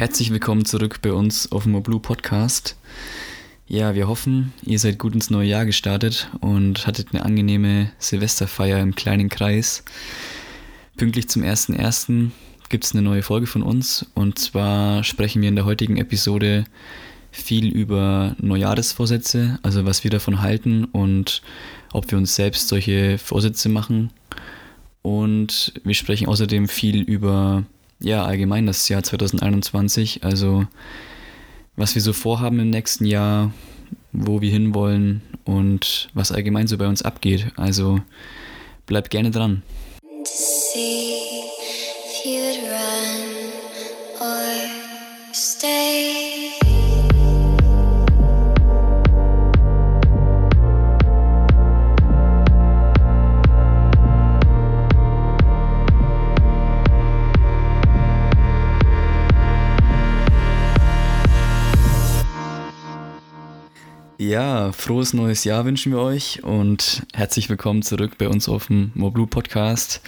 Herzlich willkommen zurück bei uns auf dem Blue Podcast. Ja, wir hoffen, ihr seid gut ins neue Jahr gestartet und hattet eine angenehme Silvesterfeier im kleinen Kreis. Pünktlich zum 1.1. gibt es eine neue Folge von uns und zwar sprechen wir in der heutigen Episode viel über Neujahresvorsätze, also was wir davon halten und ob wir uns selbst solche Vorsätze machen. Und wir sprechen außerdem viel über ja, allgemein das Jahr 2021, also was wir so vorhaben im nächsten Jahr, wo wir hinwollen und was allgemein so bei uns abgeht. Also bleibt gerne dran. See Ja, frohes neues Jahr wünschen wir euch und herzlich willkommen zurück bei uns auf dem Moblu Podcast.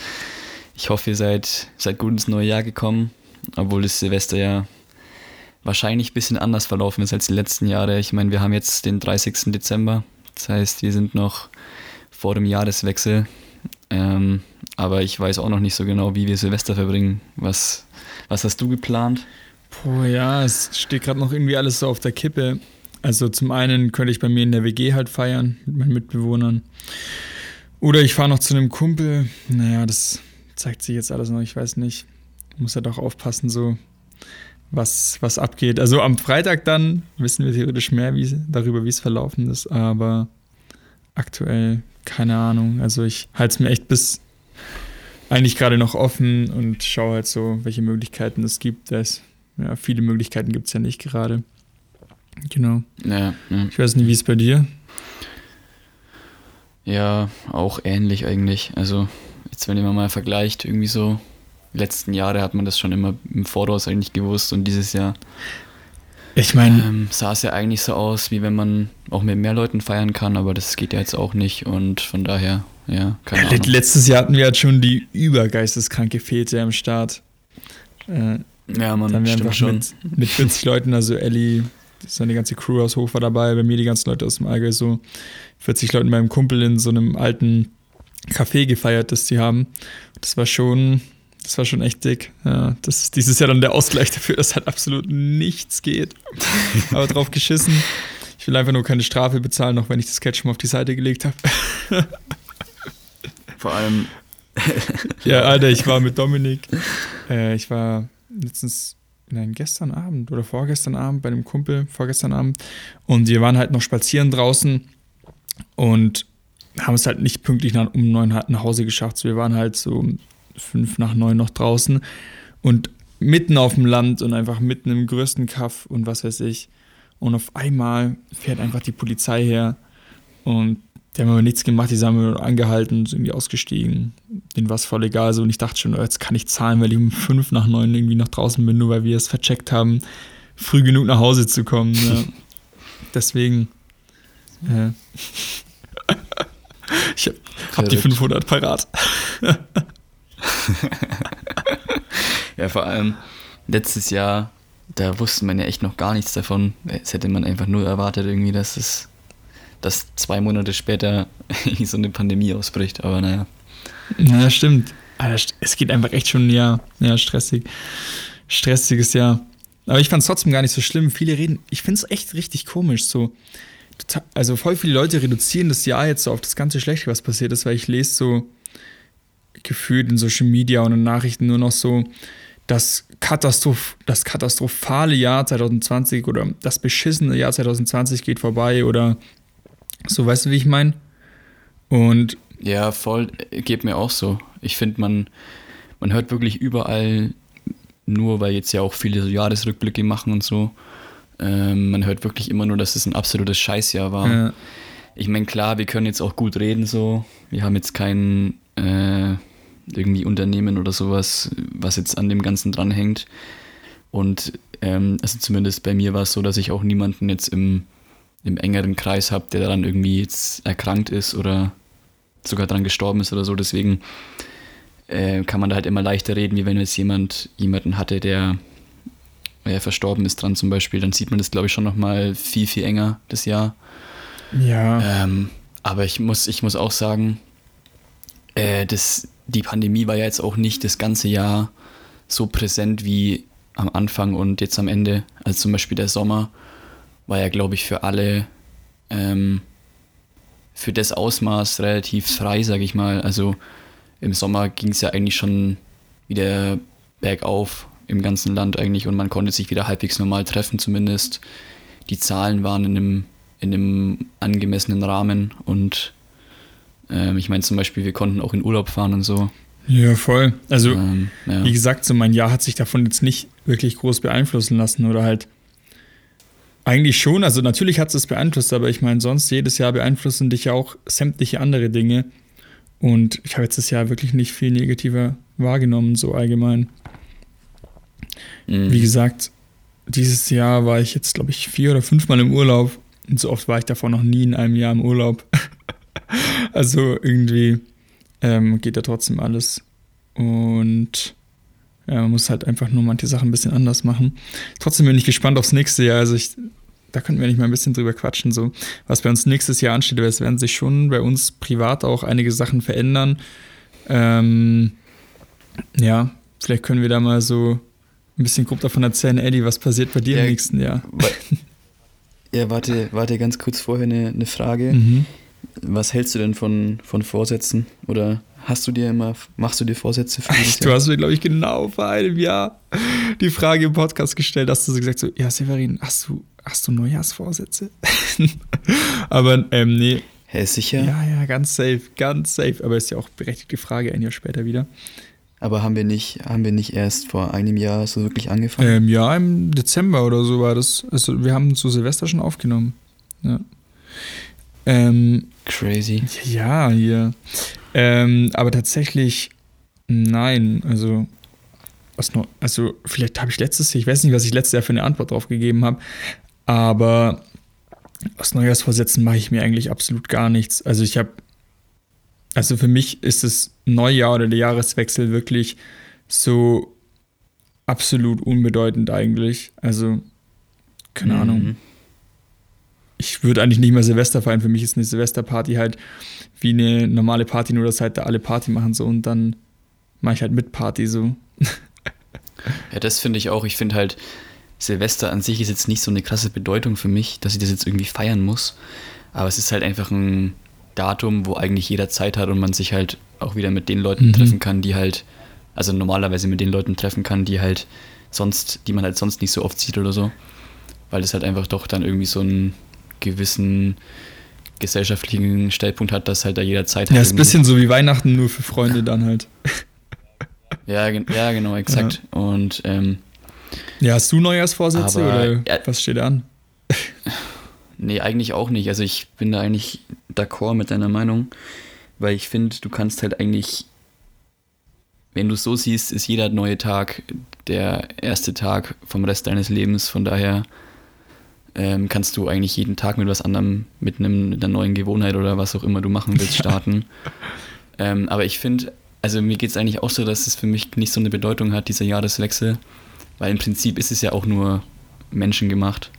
Ich hoffe, ihr seid, seid gut ins neue Jahr gekommen, obwohl das Silvester ja wahrscheinlich ein bisschen anders verlaufen ist als die letzten Jahre. Ich meine, wir haben jetzt den 30. Dezember, das heißt, wir sind noch vor dem Jahreswechsel. Ähm, aber ich weiß auch noch nicht so genau, wie wir Silvester verbringen. Was, was hast du geplant? Puh, ja, es steht gerade noch irgendwie alles so auf der Kippe. Also zum einen könnte ich bei mir in der WG halt feiern mit meinen Mitbewohnern. Oder ich fahre noch zu einem Kumpel. Naja, das zeigt sich jetzt alles noch, ich weiß nicht. Muss ja halt doch aufpassen, so was, was abgeht. Also am Freitag dann wissen wir theoretisch mehr wie, darüber, wie es verlaufen ist, aber aktuell keine Ahnung. Also ich halte es mir echt bis eigentlich gerade noch offen und schaue halt so, welche Möglichkeiten es gibt. Das, ja, viele Möglichkeiten gibt es ja nicht gerade. Genau. Ja, ja. Ich weiß nicht, wie es bei dir? Ja, auch ähnlich eigentlich. Also, jetzt, wenn man mal vergleicht, irgendwie so, letzten Jahre hat man das schon immer im Voraus eigentlich gewusst und dieses Jahr. Ich meine. Ähm, sah es ja eigentlich so aus, wie wenn man auch mit mehr Leuten feiern kann, aber das geht ja jetzt auch nicht und von daher, ja, keine Ahnung. Letztes Jahr hatten wir halt schon die übergeisteskranke Fete am Start. Äh, ja, man, dann stimmt schon. Mit, mit 40 Leuten, also Ellie, seine ganze Crew aus Hof war dabei, bei mir die ganzen Leute aus dem Allgäu, so 40 Leute mit meinem Kumpel in so einem alten Café gefeiert, das sie haben. Das war schon, das war schon echt dick. Ja, das ist dieses Jahr dann der Ausgleich dafür, dass halt absolut nichts geht. Aber drauf geschissen. Ich will einfach nur keine Strafe bezahlen, auch wenn ich das Catch schon mal auf die Seite gelegt habe. Vor allem. ja, Alter, ich war mit Dominik. Äh, ich war letztens nein, gestern Abend oder vorgestern Abend bei einem Kumpel, vorgestern Abend. Und wir waren halt noch spazieren draußen und haben es halt nicht pünktlich nach, um neun nach Hause geschafft. Wir waren halt so fünf nach neun noch draußen und mitten auf dem Land und einfach mitten im größten Kaff und was weiß ich. Und auf einmal fährt einfach die Polizei her und die haben aber nichts gemacht, die haben wir angehalten, sind irgendwie ausgestiegen. Denen war es voll egal. So. Und ich dachte schon, oh, jetzt kann ich zahlen, weil ich um fünf nach neun irgendwie noch draußen bin, nur weil wir es vercheckt haben, früh genug nach Hause zu kommen. Ja. Deswegen. Äh, ich hab, hab die 500 parat. ja, vor allem letztes Jahr, da wusste man ja echt noch gar nichts davon. Es hätte man einfach nur erwartet, irgendwie, dass es dass zwei Monate später so eine Pandemie ausbricht, aber naja. Ja, stimmt. Es geht einfach echt schon ein Jahr. Ja, stressig. Stressiges Jahr. Aber ich fand es trotzdem gar nicht so schlimm. Viele reden, ich finde es echt richtig komisch. So, also voll viele Leute reduzieren das Jahr jetzt so auf das ganze Schlechte, was passiert ist, weil ich lese so gefühlt in Social Media und in Nachrichten nur noch so, das, Katastroph das katastrophale Jahr 2020 oder das beschissene Jahr 2020 geht vorbei oder so, weißt du, wie ich meine? Und. Ja, voll, geht mir auch so. Ich finde, man, man hört wirklich überall, nur weil jetzt ja auch viele so Jahresrückblicke machen und so, ähm, man hört wirklich immer nur, dass es ein absolutes Scheißjahr war. Ja. Ich meine, klar, wir können jetzt auch gut reden so. Wir haben jetzt kein äh, irgendwie Unternehmen oder sowas, was jetzt an dem Ganzen dranhängt. Und ähm, also zumindest bei mir war es so, dass ich auch niemanden jetzt im im engeren Kreis habe, der daran irgendwie jetzt erkrankt ist oder sogar daran gestorben ist oder so. Deswegen äh, kann man da halt immer leichter reden, wie wenn jetzt jemand jemanden hatte, der er verstorben ist dran zum Beispiel, dann sieht man das, glaube ich, schon nochmal viel, viel enger, das Jahr. Ja. Ähm, aber ich muss, ich muss auch sagen, äh, das, die Pandemie war ja jetzt auch nicht das ganze Jahr so präsent wie am Anfang und jetzt am Ende. Also zum Beispiel der Sommer war ja, glaube ich, für alle ähm, für das Ausmaß relativ frei, sage ich mal. Also im Sommer ging es ja eigentlich schon wieder bergauf im ganzen Land eigentlich und man konnte sich wieder halbwegs normal treffen zumindest. Die Zahlen waren in einem, in einem angemessenen Rahmen und ähm, ich meine zum Beispiel, wir konnten auch in Urlaub fahren und so. Ja, voll. Also, Ähm, ja. wie gesagt, so mein Jahr hat sich davon jetzt nicht wirklich groß beeinflussen lassen oder halt eigentlich schon. Also, natürlich hat es beeinflusst, aber ich meine, sonst jedes Jahr beeinflussen dich ja auch sämtliche andere Dinge. Und ich habe jetzt das Jahr wirklich nicht viel negativer wahrgenommen, so allgemein. Mhm. Wie gesagt, dieses Jahr war ich jetzt, glaube ich, vier oder fünfmal im Urlaub. Und so oft war ich davor noch nie in einem Jahr im Urlaub. also irgendwie ähm, geht ja trotzdem alles. Und ja, man muss halt einfach nur manche Sachen ein bisschen anders machen. Trotzdem bin ich gespannt aufs nächste Jahr. Also ich, da könnten wir nicht mal ein bisschen drüber quatschen, so was bei uns nächstes Jahr ansteht. Es werden sich schon bei uns privat auch einige Sachen verändern. Ähm, ja, vielleicht können wir da mal so ein bisschen grob davon erzählen, Eddie, was passiert bei dir Ja, im nächsten Jahr? Wa- Ja, warte, warte ganz kurz vorher eine, eine Frage. Mhm. Was hältst du denn von, von Vorsätzen? Oder hast du dir immer, machst du dir Vorsätze für dieses Du hast mir, glaube ich, genau vor einem Jahr die Frage im Podcast gestellt, hast du so gesagt, so, ja, Severin, hast du, hast du Neujahrsvorsätze? Aber ähm, nee, Hä, sicher? ja, ja, ganz safe, ganz safe. Aber ist ja auch berechtigte Frage ein Jahr später wieder. Aber haben wir nicht, haben wir nicht erst vor einem Jahr so wirklich angefangen? Ähm, ja, im Dezember oder so war das. Also wir haben zu Silvester schon aufgenommen. Ja. Ähm, Crazy. ja, hier. Ähm, aber tatsächlich, nein. Also, was noch, also vielleicht habe ich letztes Jahr, ich weiß nicht, was ich letztes Jahr für eine Antwort drauf gegeben habe, aber aus Neujahrsvorsätzen mache ich mir eigentlich absolut gar nichts. Also ich habe, also für mich ist das Neujahr oder der Jahreswechsel wirklich so absolut unbedeutend eigentlich. Also, keine Ahnung Mhm. Ich würde eigentlich nicht mehr Silvester feiern. Für mich ist eine Silvesterparty halt wie eine normale Party, nur dass halt da alle Party machen so und dann mache ich halt mit Party so. Ja, das finde ich auch. Ich finde halt, Silvester an sich ist jetzt nicht so eine krasse Bedeutung für mich, dass ich das jetzt irgendwie feiern muss. Aber es ist halt einfach ein Datum, wo eigentlich jeder Zeit hat und man sich halt auch wieder mit den Leuten Mhm. treffen kann, die halt, also normalerweise mit den Leuten treffen kann, die halt sonst, die man halt sonst nicht so oft sieht oder so. Weil es halt einfach doch dann irgendwie so einen gewissen gesellschaftlichen Stellpunkt hat, dass halt da jeder Zeit hat. Ja, ist ein bisschen so wie Weihnachten, nur für Freunde dann halt. Ja, ja, genau, exakt. Und ähm, Ja, hast du Neujahrsvorsätze Aber, oder ja. was steht an? Nee, eigentlich auch nicht. Also ich bin da eigentlich d'accord mit deiner Meinung, weil ich finde, du kannst halt eigentlich, wenn du es so siehst, ist jeder neue Tag der erste Tag vom Rest deines Lebens. Von daher ähm, kannst du eigentlich jeden Tag mit was anderem, mit, einem, mit einer neuen Gewohnheit oder was auch immer du machen willst, starten. ähm, aber ich finde, also mir geht es eigentlich auch so, dass es für mich nicht so eine Bedeutung hat, dieser Jahreswechsel, weil im Prinzip ist es ja auch nur menschengemacht.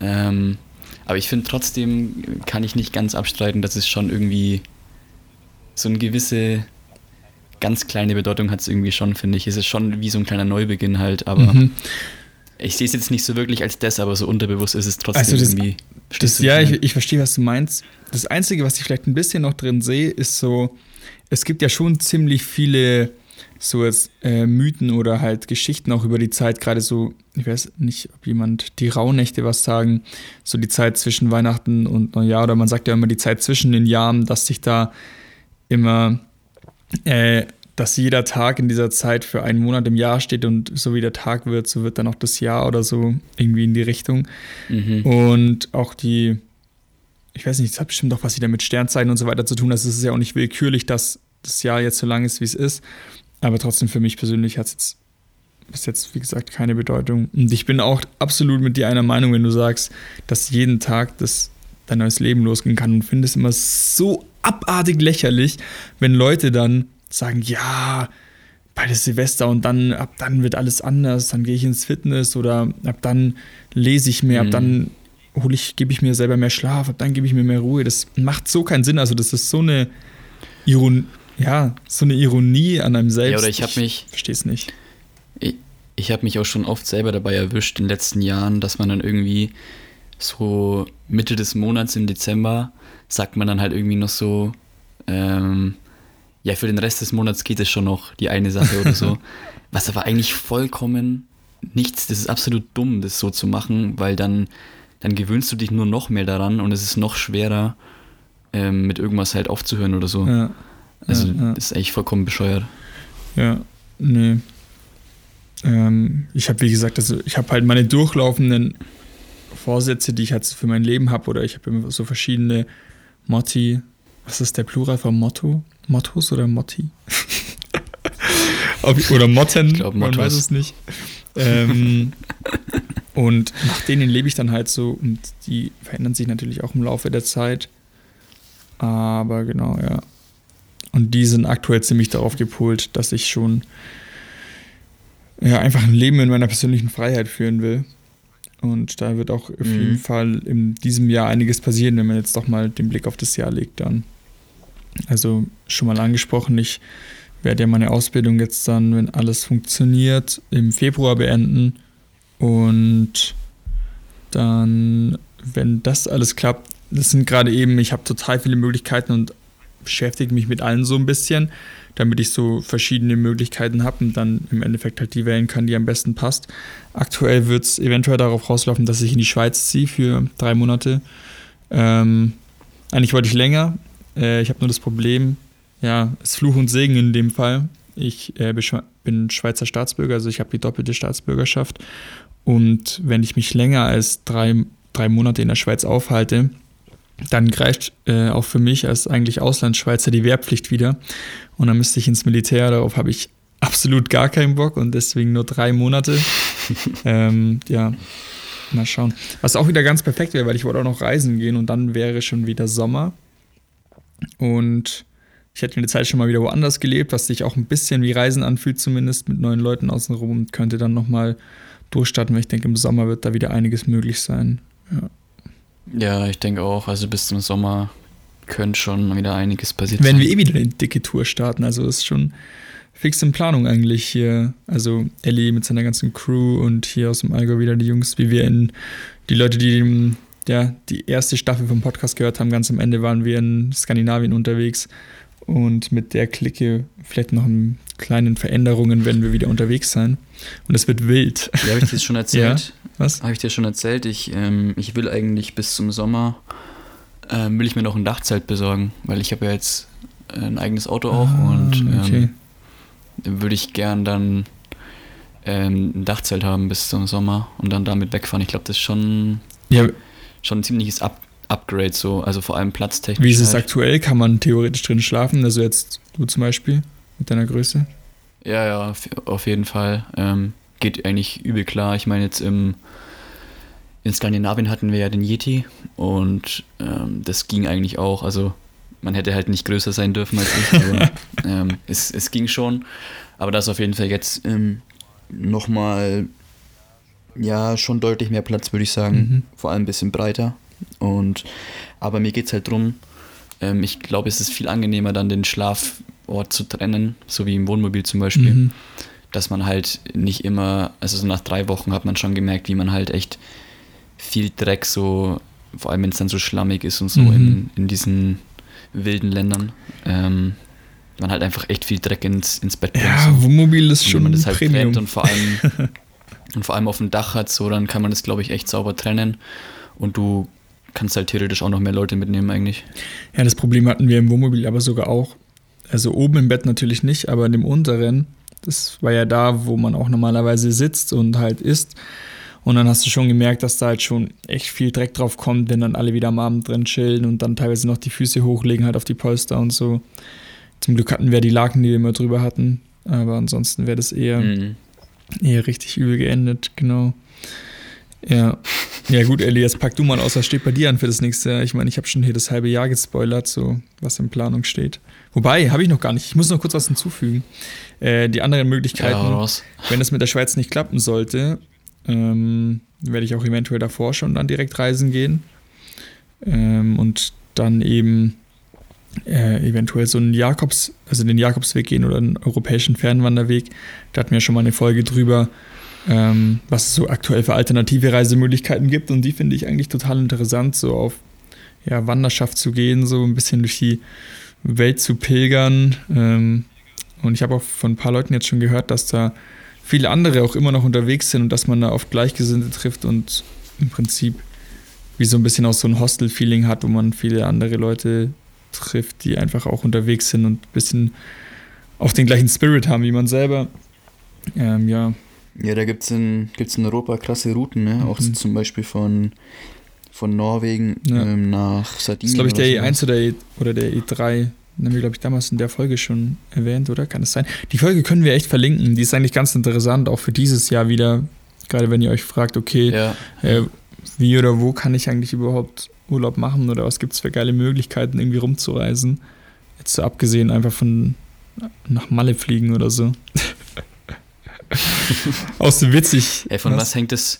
Ähm, aber ich finde trotzdem, kann ich nicht ganz abstreiten, dass es schon irgendwie so eine gewisse, ganz kleine Bedeutung hat es irgendwie schon, finde ich. Es ist schon wie so ein kleiner Neubeginn halt, aber Mhm. Ich sehe es jetzt nicht so wirklich als das, aber so unterbewusst ist es trotzdem Also das- irgendwie. Das, ja, ich, ich verstehe, was du meinst. Das Einzige, was ich vielleicht ein bisschen noch drin sehe, ist so, es gibt ja schon ziemlich viele so jetzt äh, Mythen oder halt Geschichten auch über die Zeit, gerade so, ich weiß nicht, ob jemand die Rauhnächte was sagen, so die Zeit zwischen Weihnachten und Neujahr oder man sagt ja immer die Zeit zwischen den Jahren, dass sich da immer, äh, dass jeder Tag in dieser Zeit für einen Monat im Jahr steht und so wie der Tag wird, so wird dann auch das Jahr oder so irgendwie in die Richtung. Mhm. Und auch die, ich weiß nicht, das hat bestimmt auch was wieder mit Sternzeichen und so weiter zu tun. Also es ist ja auch nicht willkürlich, dass das Jahr jetzt so lang ist, wie es ist. Aber trotzdem für mich persönlich hat es jetzt bis jetzt, wie gesagt, keine Bedeutung. Und ich bin auch absolut mit dir einer Meinung, wenn du sagst, dass jeden Tag das dein neues Leben losgehen kann und finde es immer so abartig lächerlich, wenn Leute dann sagen, ja, beides Silvester und dann, ab dann wird alles anders, dann gehe ich ins Fitness oder ab dann lese ich mehr, mhm. ab dann hole ich, gebe ich mir selber mehr Schlaf, ab dann gebe ich mir mehr Ruhe. Das macht so keinen Sinn. Also, das ist so eine Ironie, ja, so eine Ironie an einem selbst. Ja, oder ich habe mich. Verstehe es nicht. Ich, ich habe mich auch schon oft selber dabei erwischt in den letzten Jahren, dass man dann irgendwie so Mitte des Monats im Dezember sagt man dann halt irgendwie noch so, ähm, ja, für den Rest des Monats geht es schon noch, die eine Sache oder so. Was aber eigentlich vollkommen nichts, das ist absolut dumm, das so zu machen, weil dann, dann gewöhnst du dich nur noch mehr daran und es ist noch schwerer, ähm, mit irgendwas halt aufzuhören oder so. Ja. Also, ja, das ist eigentlich vollkommen bescheuert. Ja, nee. Ähm, ich habe, wie gesagt, also ich habe halt meine durchlaufenden Vorsätze, die ich halt für mein Leben habe, oder ich habe immer so verschiedene Motti. Was ist der Plural von Motto? Mottos oder Motti? oder Motten, glaub, man weiß es nicht. Ähm, und nach denen lebe ich dann halt so und die verändern sich natürlich auch im Laufe der Zeit. Aber genau, ja. Und die sind aktuell ziemlich darauf gepolt, dass ich schon ja, einfach ein Leben in meiner persönlichen Freiheit führen will. Und da wird auch auf mhm. jeden Fall in diesem Jahr einiges passieren, wenn man jetzt doch mal den Blick auf das Jahr legt dann. Also schon mal angesprochen, ich werde ja meine Ausbildung jetzt dann, wenn alles funktioniert, im Februar beenden. Und dann, wenn das alles klappt, das sind gerade eben, ich habe total viele Möglichkeiten und beschäftige mich mit allen so ein bisschen damit ich so verschiedene Möglichkeiten habe und dann im Endeffekt halt die wählen kann, die am besten passt. Aktuell wird es eventuell darauf rauslaufen, dass ich in die Schweiz ziehe für drei Monate. Ähm, eigentlich wollte ich länger. Äh, ich habe nur das Problem, ja, es ist Fluch und Segen in dem Fall. Ich äh, bin Schweizer Staatsbürger, also ich habe die doppelte Staatsbürgerschaft. Und wenn ich mich länger als drei, drei Monate in der Schweiz aufhalte, dann greift äh, auch für mich als eigentlich Auslandsschweizer die Wehrpflicht wieder. Und dann müsste ich ins Militär. Darauf habe ich absolut gar keinen Bock und deswegen nur drei Monate. ähm, ja, mal schauen. Was auch wieder ganz perfekt wäre, weil ich wollte auch noch reisen gehen und dann wäre schon wieder Sommer. Und ich hätte die Zeit schon mal wieder woanders gelebt, was sich auch ein bisschen wie Reisen anfühlt, zumindest mit neuen Leuten außenrum und könnte dann nochmal durchstarten, weil ich denke, im Sommer wird da wieder einiges möglich sein. Ja. Ja, ich denke auch. Also bis zum Sommer könnte schon wieder einiges passieren. Wenn wir eh wieder eine dicke Tour starten, also ist schon fix in Planung eigentlich hier. Also Ellie mit seiner ganzen Crew und hier aus dem Allgäu wieder die Jungs, wie wir in die Leute, die ja, die erste Staffel vom Podcast gehört haben, ganz am Ende waren wir in Skandinavien unterwegs und mit der Clique vielleicht noch in kleinen Veränderungen werden wir wieder unterwegs sein. Und es wird wild. Ja, habe ich dir schon erzählt. ja? Was? Habe ich dir schon erzählt. Ich, ähm, ich will eigentlich bis zum Sommer, ähm, will ich mir noch ein Dachzelt besorgen, weil ich habe ja jetzt ein eigenes Auto auch ah, und ähm, okay. würde ich gern dann ähm, ein Dachzelt haben bis zum Sommer und dann damit wegfahren. Ich glaube, das ist schon, ja. Schon ein ziemliches Up Upgrade, so, also vor allem platztechnisch. Wie ist es halt. aktuell? Kann man theoretisch drin schlafen? Also jetzt du zum Beispiel mit deiner Größe? Ja, ja, auf jeden Fall. Ähm, geht eigentlich übel klar. Ich meine, jetzt im, in Skandinavien hatten wir ja den Yeti und ähm, das ging eigentlich auch. Also man hätte halt nicht größer sein dürfen als ich, aber ähm, es, es ging schon. Aber das auf jeden Fall jetzt ähm, nochmal, ja, schon deutlich mehr Platz, würde ich sagen. Mhm. Vor allem ein bisschen breiter. Und aber mir geht es halt drum, ähm, ich glaube, es ist viel angenehmer, dann den Schlafort zu trennen, so wie im Wohnmobil zum Beispiel. Mhm. Dass man halt nicht immer, also so nach drei Wochen hat man schon gemerkt, wie man halt echt viel Dreck so, vor allem wenn es dann so schlammig ist und so mhm. in, in diesen wilden Ländern, ähm, man halt einfach echt viel Dreck ins, ins Bett bringt. Ja. Wohnmobil ist schon man das halt Premium. und vor allem und vor allem auf dem Dach hat, so dann kann man das glaube ich echt sauber trennen und du kannst halt theoretisch auch noch mehr Leute mitnehmen eigentlich. Ja, das Problem hatten wir im Wohnmobil aber sogar auch. Also oben im Bett natürlich nicht, aber in dem unteren, das war ja da, wo man auch normalerweise sitzt und halt isst. Und dann hast du schon gemerkt, dass da halt schon echt viel Dreck drauf kommt, wenn dann alle wieder am Abend drin chillen und dann teilweise noch die Füße hochlegen halt auf die Polster und so. Zum Glück hatten wir die Laken, die wir immer drüber hatten. Aber ansonsten wäre das eher, mhm. Eher richtig übel geendet, genau. Ja. Ja, gut, jetzt pack du mal aus, was steht bei dir an für das nächste Jahr? Ich meine, ich habe schon hier das halbe Jahr gespoilert, so was in Planung steht. Wobei, habe ich noch gar nicht. Ich muss noch kurz was hinzufügen. Äh, die anderen Möglichkeiten, ja, wenn es mit der Schweiz nicht klappen sollte, ähm, werde ich auch eventuell davor schon dann direkt reisen gehen. Ähm, und dann eben äh, eventuell so einen Jakobs, also den Jakobsweg gehen oder einen europäischen Fernwanderweg. Da hatten wir schon mal eine Folge drüber ähm, was es so aktuell für alternative Reisemöglichkeiten gibt. Und die finde ich eigentlich total interessant, so auf ja, Wanderschaft zu gehen, so ein bisschen durch die Welt zu pilgern. Ähm, und ich habe auch von ein paar Leuten jetzt schon gehört, dass da viele andere auch immer noch unterwegs sind und dass man da oft Gleichgesinnte trifft und im Prinzip wie so ein bisschen auch so ein Hostel-Feeling hat, wo man viele andere Leute trifft, die einfach auch unterwegs sind und ein bisschen auch den gleichen Spirit haben wie man selber. Ähm, ja, ja, da gibt es in, gibt's in Europa krasse Routen, ne? auch mhm. zum Beispiel von, von Norwegen ja. ähm, nach Sardinien. Das ist, glaube ich, der E1 oder, e, oder der E3. Den haben wir, glaube ich, damals in der Folge schon erwähnt, oder? Kann es sein? Die Folge können wir echt verlinken. Die ist eigentlich ganz interessant, auch für dieses Jahr wieder. Gerade wenn ihr euch fragt, okay, ja. äh, wie oder wo kann ich eigentlich überhaupt Urlaub machen oder was gibt es für geile Möglichkeiten, irgendwie rumzureisen? Jetzt so abgesehen einfach von nach Malle fliegen oder so. Aus dem witzig. Ey, von was? was hängt es?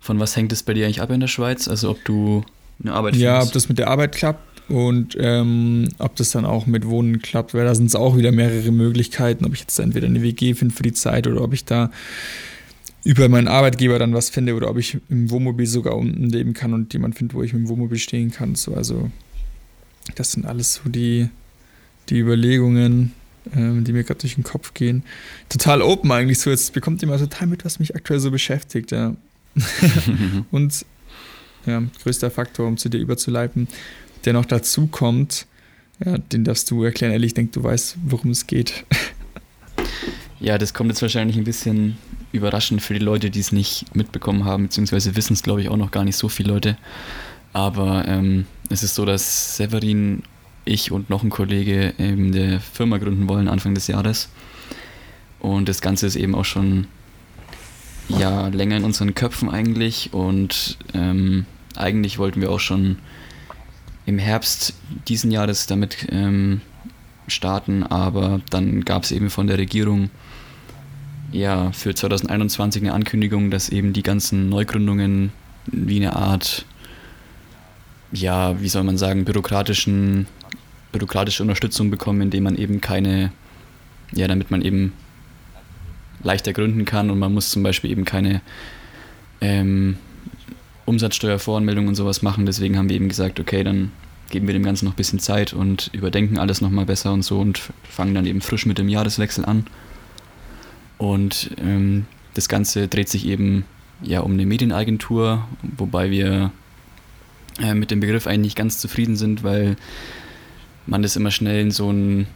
Von was hängt es bei dir eigentlich ab in der Schweiz? Also ob du eine Arbeit Ja, findest? ob das mit der Arbeit klappt und ähm, ob das dann auch mit Wohnen klappt, weil da sind es auch wieder mehrere Möglichkeiten, ob ich jetzt entweder eine WG finde für die Zeit oder ob ich da über meinen Arbeitgeber dann was finde oder ob ich im Wohnmobil sogar unten leben kann und jemand findet, wo ich mit dem Wohnmobil stehen kann. So, also das sind alles so die, die Überlegungen ähm, die mir gerade durch den Kopf gehen. Total open eigentlich so. Jetzt bekommt ihr mal total mit, was mich aktuell so beschäftigt. Ja. und ja, größter Faktor, um zu dir überzuleiten, der noch dazu kommt, ja, den darfst du erklären. Ehrlich, ich denke, du weißt, worum es geht. ja, das kommt jetzt wahrscheinlich ein bisschen überraschend für die Leute, die es nicht mitbekommen haben, beziehungsweise wissen es, glaube ich, auch noch gar nicht so viele Leute. Aber ähm, es ist so, dass Severin ich und noch ein Kollege eben der Firma gründen wollen Anfang des Jahres. Und das Ganze ist eben auch schon ja, länger in unseren Köpfen eigentlich. Und ähm, eigentlich wollten wir auch schon im Herbst diesen Jahres damit ähm, starten, aber dann gab es eben von der Regierung ja für 2021 eine Ankündigung, dass eben die ganzen Neugründungen wie eine Art, ja, wie soll man sagen, bürokratischen bürokratische Unterstützung bekommen, indem man eben keine, ja, damit man eben leichter gründen kann und man muss zum Beispiel eben keine ähm, Umsatzsteuervoranmeldung und sowas machen. Deswegen haben wir eben gesagt, okay, dann geben wir dem Ganzen noch ein bisschen Zeit und überdenken alles nochmal besser und so und fangen dann eben frisch mit dem Jahreswechsel an. Und ähm, das Ganze dreht sich eben ja um eine Medienagentur, wobei wir äh, mit dem Begriff eigentlich nicht ganz zufrieden sind, weil man das immer schnell in so ein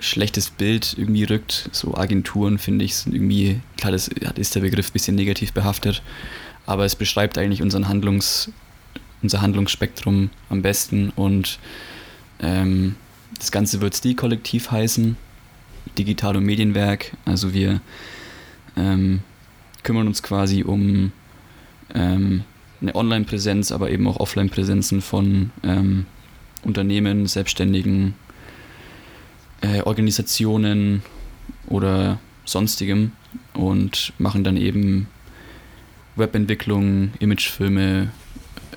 schlechtes Bild irgendwie rückt. So Agenturen, finde ich, sind irgendwie, klar, das ist der Begriff ein bisschen negativ behaftet, aber es beschreibt eigentlich unseren Handlungs, unser Handlungsspektrum am besten und ähm, das Ganze wird STI-Kollektiv heißen, Digital- und Medienwerk. Also wir ähm, kümmern uns quasi um ähm, eine Online-Präsenz, aber eben auch Offline-Präsenzen von ähm, Unternehmen, Selbstständigen, äh, Organisationen oder sonstigem und machen dann eben Webentwicklung, Imagefilme,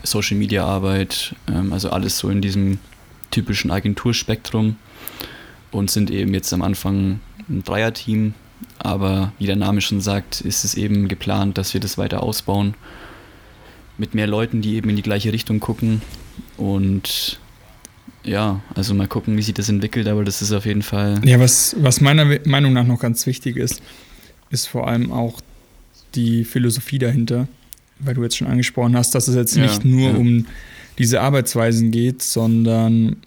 Social Media Arbeit, ähm, also alles so in diesem typischen Agenturspektrum und sind eben jetzt am Anfang ein Dreierteam, aber wie der Name schon sagt, ist es eben geplant, dass wir das weiter ausbauen mit mehr Leuten, die eben in die gleiche Richtung gucken und ja, also mal gucken, wie sich das entwickelt, aber das ist auf jeden Fall. Ja, was, was meiner Meinung nach noch ganz wichtig ist, ist vor allem auch die Philosophie dahinter, weil du jetzt schon angesprochen hast, dass es jetzt ja, nicht nur ja. um diese Arbeitsweisen geht, sondern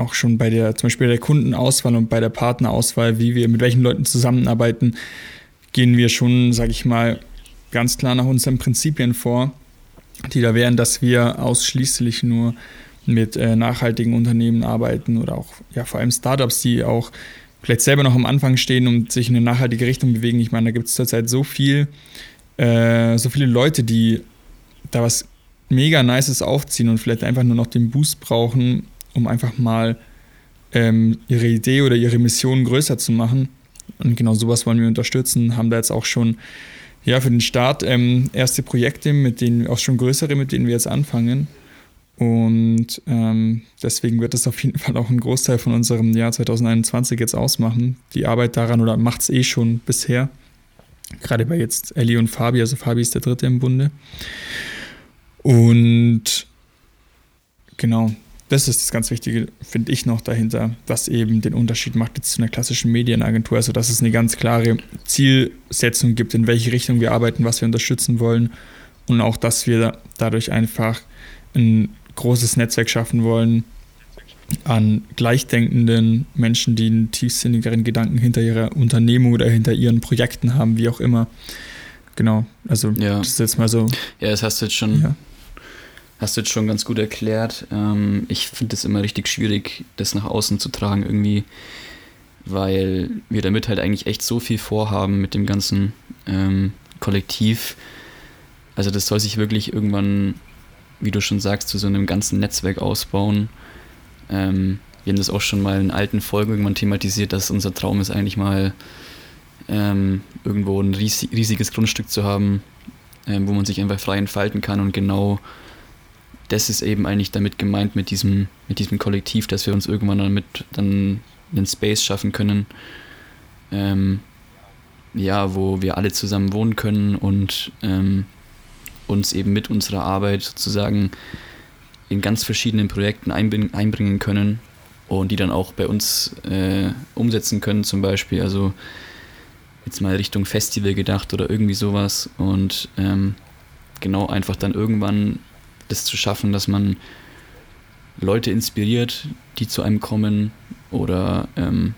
auch schon bei der, zum Beispiel der Kundenauswahl und bei der Partnerauswahl, wie wir mit welchen Leuten zusammenarbeiten, gehen wir schon, sag ich mal, ganz klar nach unseren Prinzipien vor, die da wären, dass wir ausschließlich nur mit äh, nachhaltigen Unternehmen arbeiten oder auch ja, vor allem Startups, die auch vielleicht selber noch am Anfang stehen und sich in eine nachhaltige Richtung bewegen. Ich meine, da gibt es zurzeit so viel äh, so viele Leute, die da was mega Nices aufziehen und vielleicht einfach nur noch den Boost brauchen, um einfach mal ähm, ihre Idee oder ihre Mission größer zu machen. Und genau sowas wollen wir unterstützen, haben da jetzt auch schon ja, für den Start ähm, erste Projekte, mit denen auch schon größere, mit denen wir jetzt anfangen. Und ähm, deswegen wird das auf jeden Fall auch einen Großteil von unserem Jahr 2021 jetzt ausmachen. Die Arbeit daran oder macht es eh schon bisher. Gerade bei jetzt Ellie und Fabi, also Fabi ist der dritte im Bunde. Und genau, das ist das ganz Wichtige, finde ich noch dahinter, was eben den Unterschied macht jetzt zu einer klassischen Medienagentur. Also, dass es eine ganz klare Zielsetzung gibt, in welche Richtung wir arbeiten, was wir unterstützen wollen. Und auch, dass wir dadurch einfach ein großes Netzwerk schaffen wollen an gleichdenkenden Menschen, die einen tiefsinnigeren Gedanken hinter ihrer Unternehmung oder hinter ihren Projekten haben, wie auch immer. Genau, also Ja. das ist jetzt mal so. Ja, das hast du jetzt schon, Ja. Hast du jetzt schon ganz gut erklärt. Ähm, ich finde es immer richtig schwierig, das nach außen zu tragen irgendwie, weil wir damit halt eigentlich echt so viel vorhaben mit dem ganzen ähm, Kollektiv. Also das soll sich wirklich irgendwann, wie du schon sagst, zu so einem ganzen Netzwerk ausbauen. Ähm, wir haben das auch schon mal in alten Folgen irgendwann thematisiert, dass unser Traum ist eigentlich mal ähm, irgendwo ein riesig, riesiges Grundstück zu haben, ähm, wo man sich einfach frei entfalten kann und genau das ist eben eigentlich damit gemeint mit diesem, mit diesem Kollektiv, dass wir uns irgendwann damit dann einen Space schaffen können, ähm, ja, wo wir alle zusammen wohnen können und ähm, uns eben mit unserer Arbeit sozusagen in ganz verschiedenen Projekten einbringen, einbringen können und die dann auch bei uns äh, umsetzen können zum Beispiel. Also jetzt mal Richtung Festival gedacht oder irgendwie sowas und ähm, genau einfach dann irgendwann das zu schaffen, dass man Leute inspiriert, die zu einem kommen oder ähm,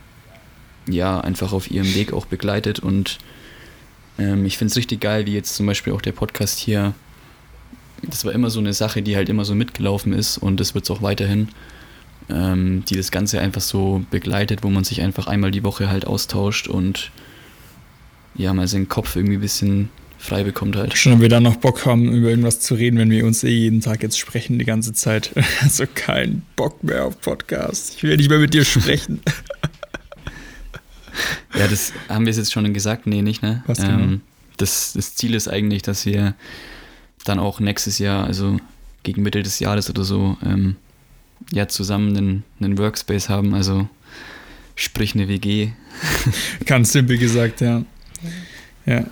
ja, einfach auf ihrem Weg auch begleitet und ähm, ich finde es richtig geil, wie jetzt zum Beispiel auch der Podcast hier. Das war immer so eine Sache, die halt immer so mitgelaufen ist und das wird es auch weiterhin, ähm, die das Ganze einfach so begleitet, wo man sich einfach einmal die Woche halt austauscht und ja, mal seinen Kopf irgendwie ein bisschen frei bekommt halt. Schon, ob wir dann noch Bock haben, über irgendwas zu reden, wenn wir uns eh jeden Tag jetzt sprechen, die ganze Zeit. Also kein Bock mehr auf Podcast. Ich will nicht mehr mit dir sprechen. Ja, das haben wir jetzt schon gesagt, nee, nicht, ne? Was genau? ähm, das, das Ziel ist eigentlich, dass wir dann auch nächstes Jahr, also gegen Mitte des Jahres oder so, ähm, ja, zusammen einen, einen Workspace haben, also sprich eine WG. Ganz simpel gesagt, ja. Ja.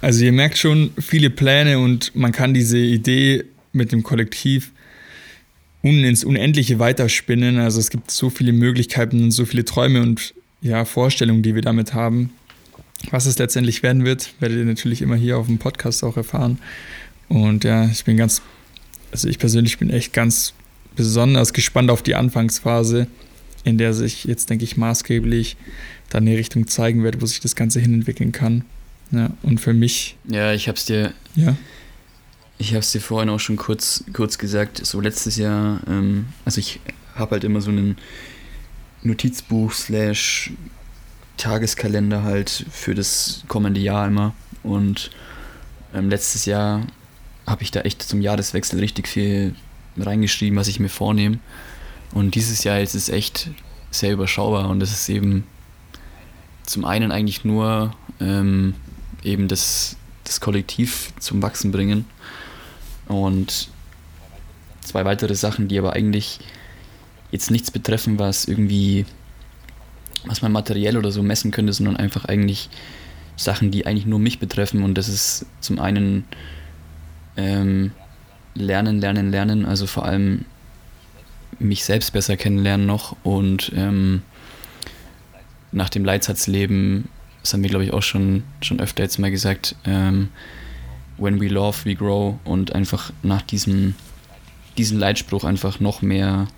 Also ihr merkt schon viele Pläne und man kann diese Idee mit dem Kollektiv ins Unendliche weiterspinnen. Also es gibt so viele Möglichkeiten und so viele Träume und ja, Vorstellungen, die wir damit haben. Was es letztendlich werden wird, werdet ihr natürlich immer hier auf dem Podcast auch erfahren. Und ja, ich bin ganz, also ich persönlich bin echt ganz besonders gespannt auf die Anfangsphase, in der sich jetzt, denke ich, maßgeblich dann eine Richtung zeigen wird, wo sich das Ganze hinentwickeln kann. Ja, und für mich, Ja, ich hab's dir, ja, ich hab's dir vorhin auch schon kurz, kurz gesagt, so letztes Jahr, ähm, also ich habe halt immer so einen Notizbuch slash Tageskalender halt für das kommende Jahr immer. Und ähm, letztes Jahr habe ich da echt zum Jahreswechsel richtig viel reingeschrieben, was ich mir vornehme. Und dieses Jahr ist es echt sehr überschaubar. Und es ist eben zum einen eigentlich nur ähm, eben das, das Kollektiv zum Wachsen bringen. Und zwei weitere Sachen, die aber eigentlich jetzt nichts betreffen, was irgendwie, was man materiell oder so messen könnte, sondern einfach eigentlich Sachen, die eigentlich nur mich betreffen. Und das ist zum einen ähm, lernen, lernen, lernen, also vor allem mich selbst besser kennenlernen noch. Und ähm, nach dem Leitsatz leben, das haben wir glaube ich auch schon, schon öfter jetzt mal gesagt, ähm, when we love, we grow und einfach nach diesem, diesem Leitspruch einfach noch mehr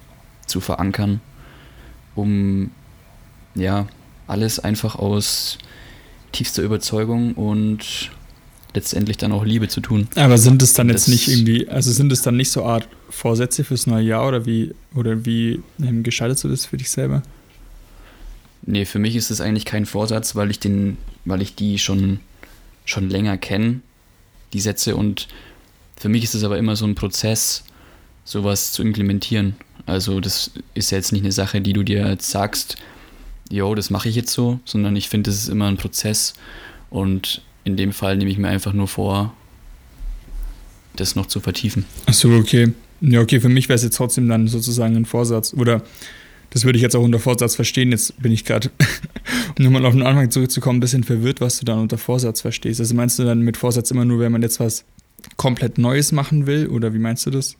zu verankern, um ja alles einfach aus tiefster Überzeugung und letztendlich dann auch Liebe zu tun. aber sind es dann jetzt Das- nicht irgendwie, also sind es dann nicht so Art Vorsätze fürs neue Jahr oder wie, oder wie ähm, gestaltest du das für dich selber? Nee, für mich ist es eigentlich kein Vorsatz, weil ich den, weil ich die schon, schon länger kenne. die Sätze und für mich ist es aber immer so ein Prozess, sowas zu implementieren. Also das ist ja jetzt nicht eine Sache, die du dir jetzt sagst, yo, das mache ich jetzt so, sondern ich finde, das ist immer ein Prozess und in dem Fall nehme ich mir einfach nur vor, das noch zu vertiefen. Achso, okay. Ja, okay, für mich wäre es jetzt trotzdem dann sozusagen ein Vorsatz. Oder das würde ich jetzt auch unter Vorsatz verstehen. Jetzt bin ich gerade, um nochmal auf den Anfang zurückzukommen, ein bisschen verwirrt, was du dann unter Vorsatz verstehst. Also meinst du dann mit Vorsatz immer nur, wenn man jetzt was komplett Neues machen will? Oder wie meinst du das?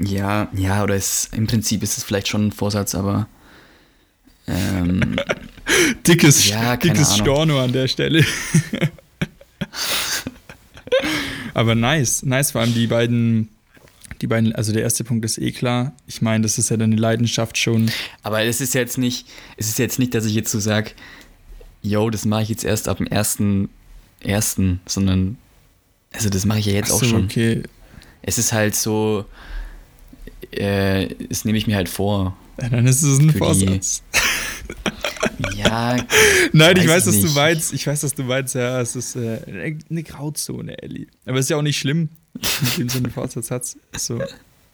Ja, ja, oder es, im Prinzip ist es vielleicht schon ein Vorsatz, aber. Ähm, dickes ja, dickes Storno an der Stelle. aber nice, nice, vor allem die beiden, die beiden, also der erste Punkt ist eh klar. Ich meine, das ist ja deine Leidenschaft schon. Aber es ist jetzt nicht, es ist jetzt nicht, dass ich jetzt so sage, yo, das mache ich jetzt erst ab dem ersten, ersten, sondern, also das mache ich ja jetzt so, auch schon. okay es ist halt so, äh, das nehme ich mir halt vor. Ja, dann ist es ein Vorsatz. ja. Nein, ich weiß, was du meinst. Ich weiß, was du meinst. Ja, es ist äh, eine Grauzone, Ellie. Aber es ist ja auch nicht schlimm, mit dem so einen Vorsatz hat. So,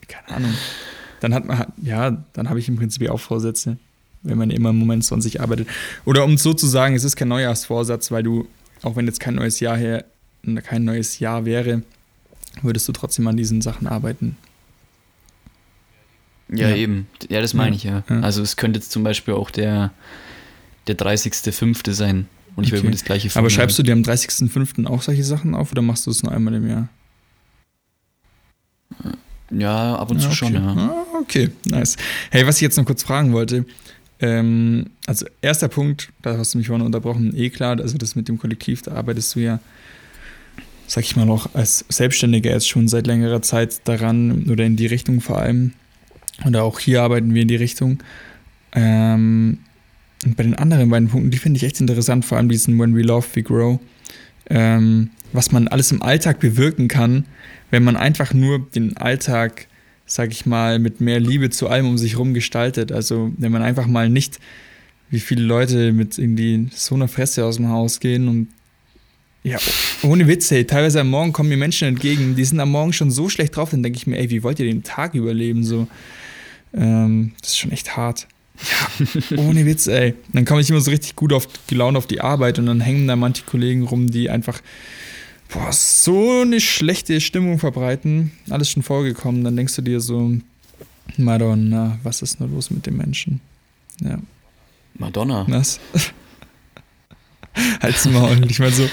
keine Ahnung. Dann hat man, ja, dann habe ich im Prinzip auch Vorsätze, wenn man immer im Moment 20 arbeitet. Oder um es so zu sagen, es ist kein Neujahrsvorsatz, weil du, auch wenn jetzt kein neues Jahr her, kein neues Jahr wäre, würdest du trotzdem an diesen Sachen arbeiten. Ja, ja. eben. Ja, das meine ja. ich ja. ja. Also es könnte jetzt zum Beispiel auch der, der 30.05. sein. Und ich okay. will mir das gleiche Aber schreibst du dir am 30.05. auch solche Sachen auf oder machst du es nur einmal im Jahr? Ja, ab und zu okay. schon, ja. Ah, okay, nice. Hey, was ich jetzt noch kurz fragen wollte, ähm, also erster Punkt, da hast du mich vorhin unterbrochen, eh klar, also das mit dem Kollektiv, da arbeitest du ja sag ich mal, auch als Selbstständiger jetzt schon seit längerer Zeit daran oder in die Richtung vor allem. Oder auch hier arbeiten wir in die Richtung. Ähm, und bei den anderen beiden Punkten, die finde ich echt interessant, vor allem diesen When We Love, We Grow. Ähm, was man alles im Alltag bewirken kann, wenn man einfach nur den Alltag, sag ich mal, mit mehr Liebe zu allem um sich herum gestaltet. Also wenn man einfach mal nicht, wie viele Leute mit irgendwie so einer Fresse aus dem Haus gehen und ja, ohne Witz, ey. Teilweise am Morgen kommen mir Menschen entgegen, die sind am Morgen schon so schlecht drauf, dann denke ich mir, ey, wie wollt ihr den Tag überleben? So, ähm, das ist schon echt hart. Ja, ohne Witz, ey. Dann komme ich immer so richtig gut auf gelaunt auf die Arbeit und dann hängen da manche Kollegen rum, die einfach boah, so eine schlechte Stimmung verbreiten. Alles schon vorgekommen. Dann denkst du dir so, Madonna, was ist nur los mit den Menschen? Ja. Madonna. Was? Halt's Maul. Ich meine so,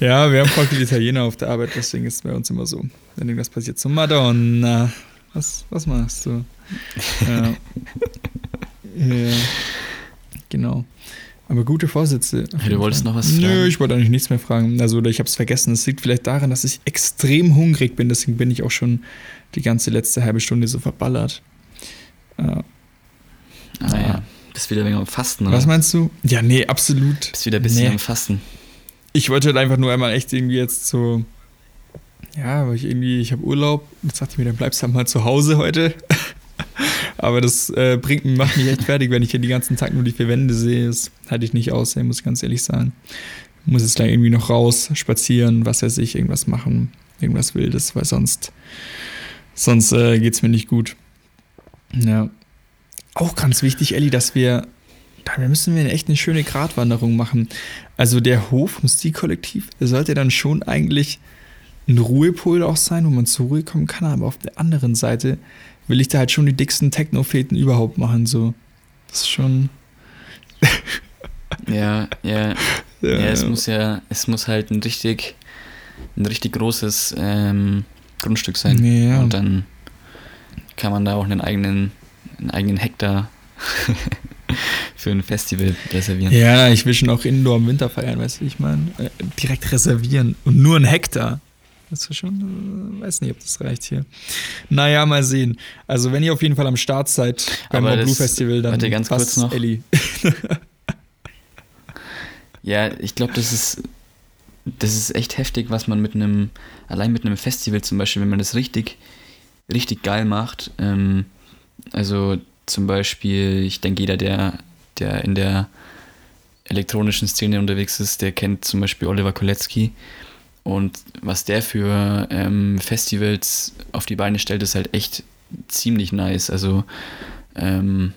ja, wir haben voll viele Italiener auf der Arbeit, deswegen ist es bei uns immer so, wenn irgendwas passiert, so Madonna, was, was machst du? Ja. ja. Genau. Aber gute Vorsätze. Ja, du wolltest noch was fragen? Nö, ich wollte eigentlich nichts mehr fragen. Also, ich habe es vergessen. Es liegt vielleicht daran, dass ich extrem hungrig bin. Deswegen bin ich auch schon die ganze letzte halbe Stunde so verballert. Ja. Ah, ja. Bist wieder wegen am Fasten, oder? Was meinst du? Ja, nee, absolut. Bist wieder ein bisschen nee. am Fasten. Ich wollte halt einfach nur einmal echt irgendwie jetzt so. Ja, weil ich irgendwie, ich habe Urlaub. Jetzt dachte ich mir, dann bleibst du halt mal zu Hause heute. Aber das äh, bringt, macht mich echt fertig, wenn ich hier den ganzen Tag nur die vier Wände sehe. Das halte ich nicht aus, muss ich ganz ehrlich sagen. Muss jetzt da irgendwie noch raus, spazieren, was weiß ich, irgendwas machen, irgendwas Wildes, weil sonst, sonst äh, geht es mir nicht gut. Ja auch ganz wichtig, Elli, dass wir, da müssen wir echt eine schöne Gratwanderung machen. Also der Hof Musikkollektiv, der sollte dann schon eigentlich ein Ruhepol auch sein, wo man zur Ruhe kommen kann, aber auf der anderen Seite will ich da halt schon die dicksten Techno-Feten überhaupt machen, so. Das ist schon. ja, ja, ja. Ja, es muss ja, es muss halt ein richtig, ein richtig großes ähm, Grundstück sein. Ja. Und dann kann man da auch einen eigenen einen eigenen Hektar für ein Festival reservieren. Ja, ich will schon auch Indoor im Winter feiern, weißt du, ich meine, äh, direkt reservieren und nur ein Hektar. Das ist schon, äh, weiß nicht, ob das reicht hier. Naja, mal sehen. Also, wenn ihr auf jeden Fall am Start seid beim das, Blue Festival, dann warte, ganz kurz noch. Ellie. ja, ich glaube, das ist, das ist echt heftig, was man mit einem, allein mit einem Festival zum Beispiel, wenn man das richtig, richtig geil macht, ähm, also zum Beispiel, ich denke, jeder, der, der in der elektronischen Szene unterwegs ist, der kennt zum Beispiel Oliver Kolecki. Und was der für ähm, Festivals auf die Beine stellt, ist halt echt ziemlich nice. Also ähm,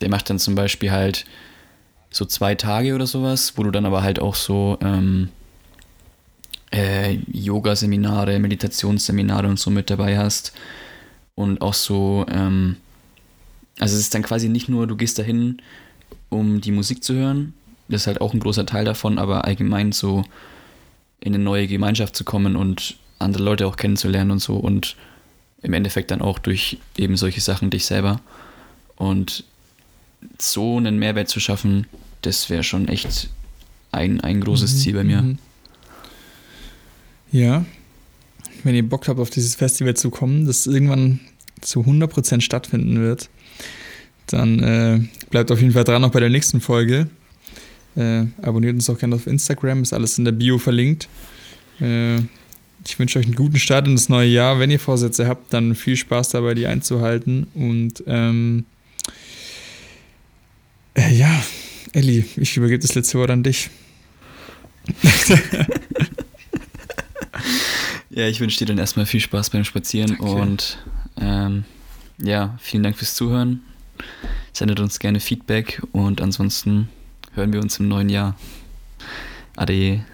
der macht dann zum Beispiel halt so zwei Tage oder sowas, wo du dann aber halt auch so ähm, äh, Yoga-Seminare, Meditationsseminare und so mit dabei hast. Und auch so, ähm, also es ist dann quasi nicht nur, du gehst dahin, um die Musik zu hören, das ist halt auch ein großer Teil davon, aber allgemein so in eine neue Gemeinschaft zu kommen und andere Leute auch kennenzulernen und so und im Endeffekt dann auch durch eben solche Sachen dich selber. Und so einen Mehrwert zu schaffen, das wäre schon echt ein, ein großes mhm, Ziel bei mir. Mhm. Ja, wenn ihr Bock habt, auf dieses Festival zu kommen, das irgendwann zu 100% stattfinden wird, dann äh, bleibt auf jeden Fall dran, auch bei der nächsten Folge. Äh, abonniert uns auch gerne auf Instagram, ist alles in der Bio verlinkt. Äh, ich wünsche euch einen guten Start in das neue Jahr. Wenn ihr Vorsätze habt, dann viel Spaß dabei, die einzuhalten. Und ähm, äh, ja, Elli, ich übergebe das letzte Wort an dich. ja, ich wünsche dir dann erstmal viel Spaß beim Spazieren Danke. und ähm, ja, vielen Dank fürs Zuhören. Sendet uns gerne Feedback und ansonsten hören wir uns im neuen Jahr. Ade.